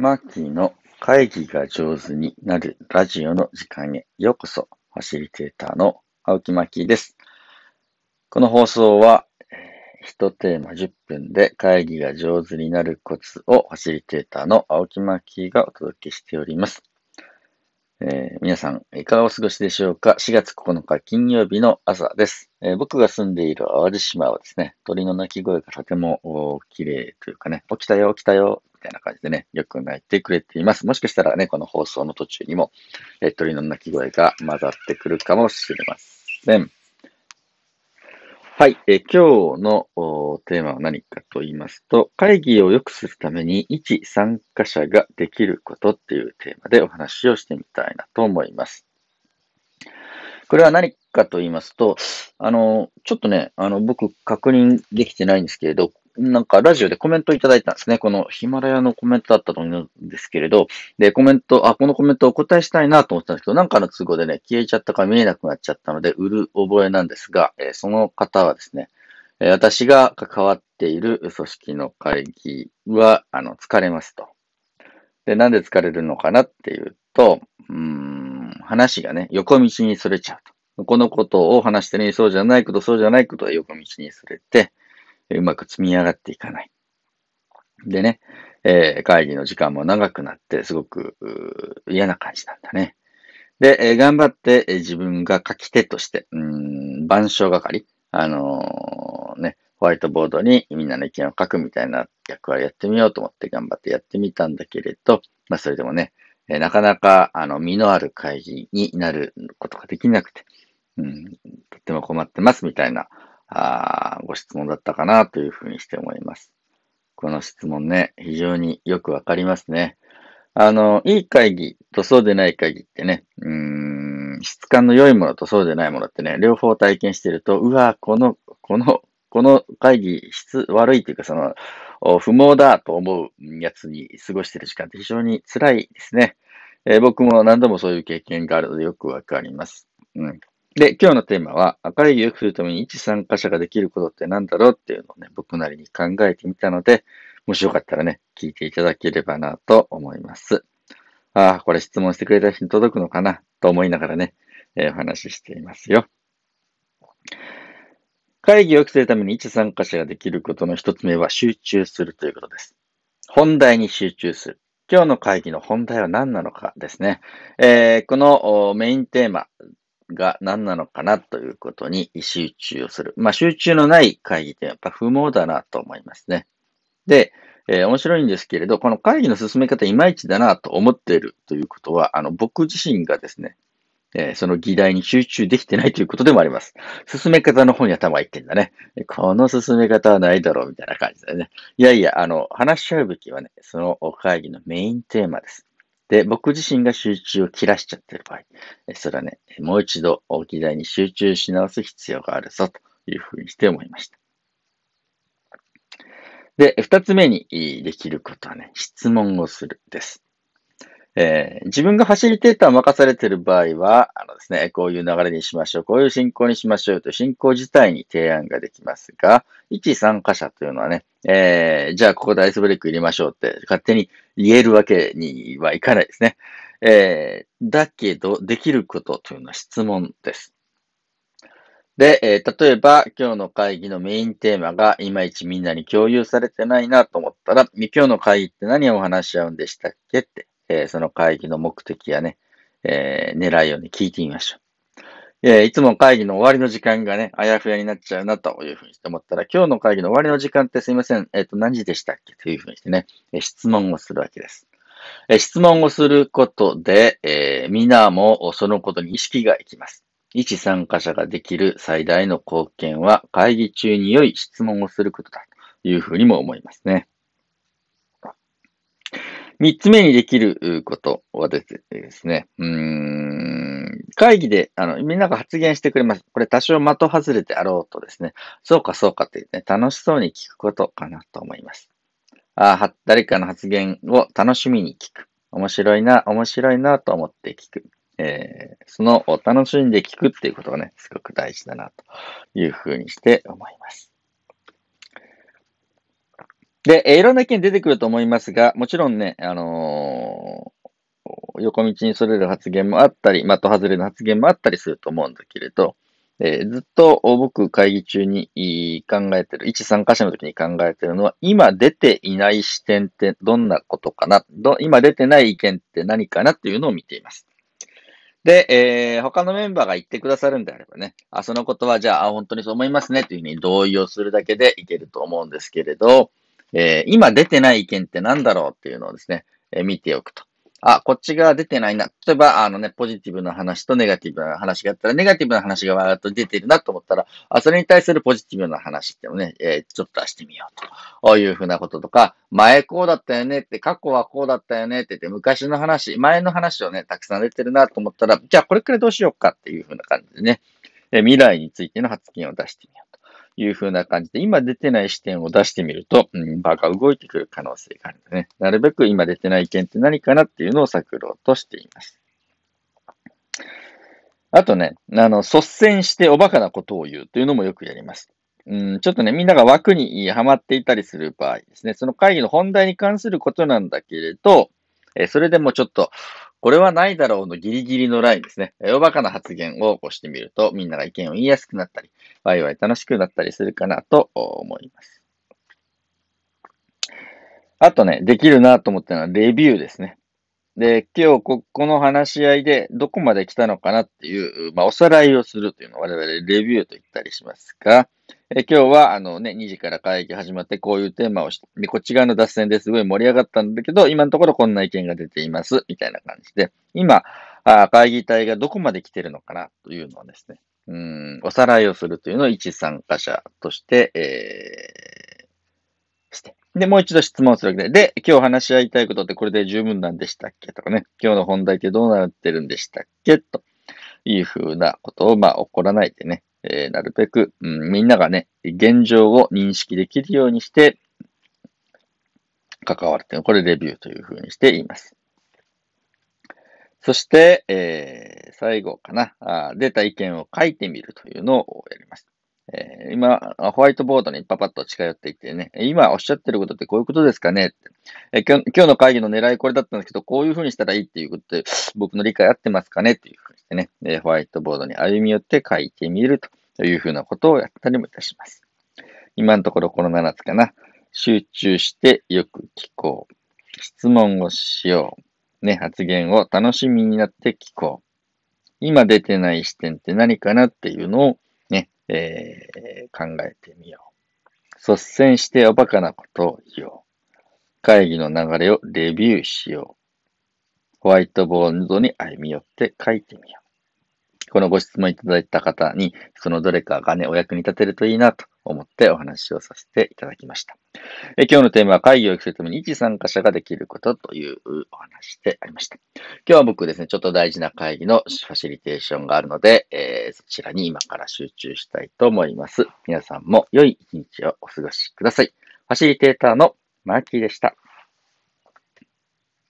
マーキーの会議が上手になるラジオの時間へようこそ。ファシリテーターの青木マーキーです。この放送は、一テーマ10分で会議が上手になるコツをファシリテーターの青木マーキーがお届けしております。えー、皆さん、いかがお過ごしでしょうか ?4 月9日金曜日の朝です、えー、僕が住んでいる淡路島はですね、鳥の鳴き声がとても綺麗というかね、起きたよ、起きたよ、みたいな感じでね、よく泣いてくれています。もしかしたらね、この放送の途中にも、えー、鳥の鳴き声が混ざってくるかもしれません。はい、え今日のテーマは何かと言いますと、会議を良くするために一参加者ができることっていうテーマでお話をしてみたいなと思います。これは何かと言いますと、あの、ちょっとね、あの、僕確認できてないんですけれど、なんかラジオでコメントいただいたんですね。このヒマラヤのコメントだったと思うんですけれど、で、コメント、あ、このコメントお答えしたいなと思ったんですけど、なんかの都合でね、消えちゃったか見えなくなっちゃったので、売る覚えなんですが、えー、その方はですね、えー、私が関わっている組織の会議は、あの、疲れますと。で、なんで疲れるのかなっていうと、うん、話がね、横道にそれちゃうと。このことを話してね、そうじゃないこと、そうじゃないことは横道にそれて、うまく積み上がっていかない。でね、えー、会議の時間も長くなって、すごく嫌な感じなんだね。で、えー、頑張って、えー、自分が書き手として、うん、板書係、あのー、ね、ホワイトボードにみんなの意見を書くみたいな役割やってみようと思って頑張ってやってみたんだけれど、まあそれでもね、え、なかなか、あの、身のある会議になることができなくて、うん、とっても困ってますみたいなあご質問だったかなというふうにして思います。この質問ね、非常によくわかりますね。あの、いい会議とそうでない会議ってね、うーん、質感の良いものとそうでないものってね、両方体験してると、うわ、この、この、この会議質悪いというか、その、不毛だと思うやつに過ごしてる時間って非常に辛いですね。えー、僕も何度もそういう経験があるのでよくわかります。うん。で、今日のテーマは、会議を良くするために一参加者ができることって何だろうっていうのをね、僕なりに考えてみたので、もしよかったらね、聞いていただければなと思います。ああ、これ質問してくれた人に届くのかな？と思いながらね、えー、お話ししていますよ。会議を良くするために一参加者ができることの一つ目は集中するということです。本題に集中する。今日の会議の本題は何なのかですね。えー、このメインテーマが何なのかなということに集中をする。まあ、集中のない会議ってやっぱ不毛だなと思いますね。で、えー、面白いんですけれど、この会議の進め方いまいちだなと思っているということは、あの、僕自身がですね、えー、その議題に集中できてないということでもあります。進め方の方に頭がいってんだね。この進め方はないだろうみたいな感じだよね。いやいや、あの、話し合うべきはね、その会議のメインテーマです。で、僕自身が集中を切らしちゃってる場合、それはね、もう一度議題に集中し直す必要があるぞというふうにして思いました。で、二つ目にできることはね、質問をするです。えー、自分がファシリテーターを任されている場合は、あのですね、こういう流れにしましょう、こういう進行にしましょうと進行自体に提案ができますが、一参加者というのはね、えー、じゃあここでアイスブレイク入れましょうって勝手に言えるわけにはいかないですね。えー、だけど、できることというのは質問です。で、えー、例えば今日の会議のメインテーマがいまいちみんなに共有されてないなと思ったら、今日の会議って何を話し合うんでしたっけってえー、その会議の目的やね、えー、狙いをね、聞いてみましょう。えー、いつも会議の終わりの時間がね、あやふやになっちゃうなというふうにして思ったら、今日の会議の終わりの時間ってすいません、えっ、と、何時でしたっけ？というふうにしてね、え質問をするわけです。え質問をすることで、えー、皆もそのことに意識がいきます。一参加者ができる最大の貢献は、会議中に良い質問をすることだというふうにも思いますね。三つ目にできることはですね、うーん、会議で、あの、みんなが発言してくれます。これ多少的外れてあろうとですね、そうかそうかってね、楽しそうに聞くことかなと思います。あ誰かの発言を楽しみに聞く。面白いな、面白いなと思って聞く。えー、その楽しんで聞くっていうことがね、すごく大事だなというふうにして思います。で、えいろんな意見出てくると思いますが、もちろんね、あのー横道にそれる発言もあったり、的外れの発言もあったりすると思うんだけれど、えーずっと僕会議中に考えてる、一参加者の時に考えてるのは、今出ていない視点ってどんなことかなど今出てない意見って何かなっていうのを見ています。で、えー他のメンバーが言ってくださるんであればね、あ、そのことはじゃあ、あ本当にそう思いますねっていうふうに同意をするだけでいけると思うんですけれど、えー今出てない意見って何だろうっていうのをですね、えー見ておくと。あ、こっちが出てないな。例えば、あのね、ポジティブな話とネガティブな話があったら、ネガティブな話がわーっと出てるなと思ったら、あ、それに対するポジティブな話っていうのをね、えーちょっと出してみようと。こういうふうなこととか、前こうだったよねって、過去はこうだったよねって言って、昔の話、前の話をね、たくさん出てるなと思ったら、じゃあこれくらいどうしようかっていうふうな感じでね、えー未来についての発言を出してみよういうふうな感じで、今出てない視点を出してみると、うん、場が動いてくる可能性があるのでね、なるべく今出てない意見って何かなっていうのを探ろうとしています。あとね、あの、率先しておバカなことを言うというのもよくやります。うん、ちょっとね、みんなが枠にはまっていたりする場合ですね、その会議の本題に関することなんだけれど、えそれでもちょっと、これはないだろうのギリギリのラインですね。おバカな発言を起こしてみると、みんなが意見を言いやすくなったり、ワイワイ楽しくなったりするかなと思います。あとね、できるなと思ったのはレビューですね。で、今日こ、この話し合いでどこまで来たのかなっていう、まあ、おさらいをするというのを我々レビューと言ったりしますが、え今日はあのね、2時から会議始まってこういうテーマをしでこっち側の脱線です。ごい盛り上がったんだけど、今のところこんな意見が出ています、みたいな感じで、今、あ会議体がどこまで来てるのかなというのをですね、うん、おさらいをするというのを一参加者として、えー、して、で、もう一度質問するわけで、で、今日話し合いたいことってこれで十分なんでしたっけ？とかね、今日の本題ってどうなってるんでしたっけ？というふうなことを、まあ、起こらないでね、えーなるべく、うん、みんながね、現状を認識できるようにして、関わるというのこれレビューというふうにしています。そして、えー最後かなあ、出た意見を書いてみるというのをやります。えー今、ホワイトボードにパパッと近寄っていってね、今おっしゃってることってこういうことですかね？って。え今日の会議の狙いこれだったんですけど、こういうふうにしたらいいっていうことで、僕の理解合ってますかね？っていうふうにしてね、えホワイトボードに歩み寄って書いてみるというふうなことをやったりもいたします。今のところこの7つかな。集中してよく聞こう。質問をしよう。ね、発言を楽しみになって聞こう。今出てない視点って何かな？っていうのを、えー考えてみよう。率先しておバカなことを言おう。会議の流れをレビューしよう。ホワイトボードに歩み寄って書いてみよう。このご質問いただいた方に、そのどれかがね、お役に立てるといいなと思ってお話をさせていただきました。え今日のテーマは会議を良くするために一参加者ができることというお話でありました。今日は僕ですね、ちょっと大事な会議のファシリテーションがあるので、えーそちらに今から集中したいと思います。皆さんも良い一日をお過ごしください。ファシリテーターのマーキーでした。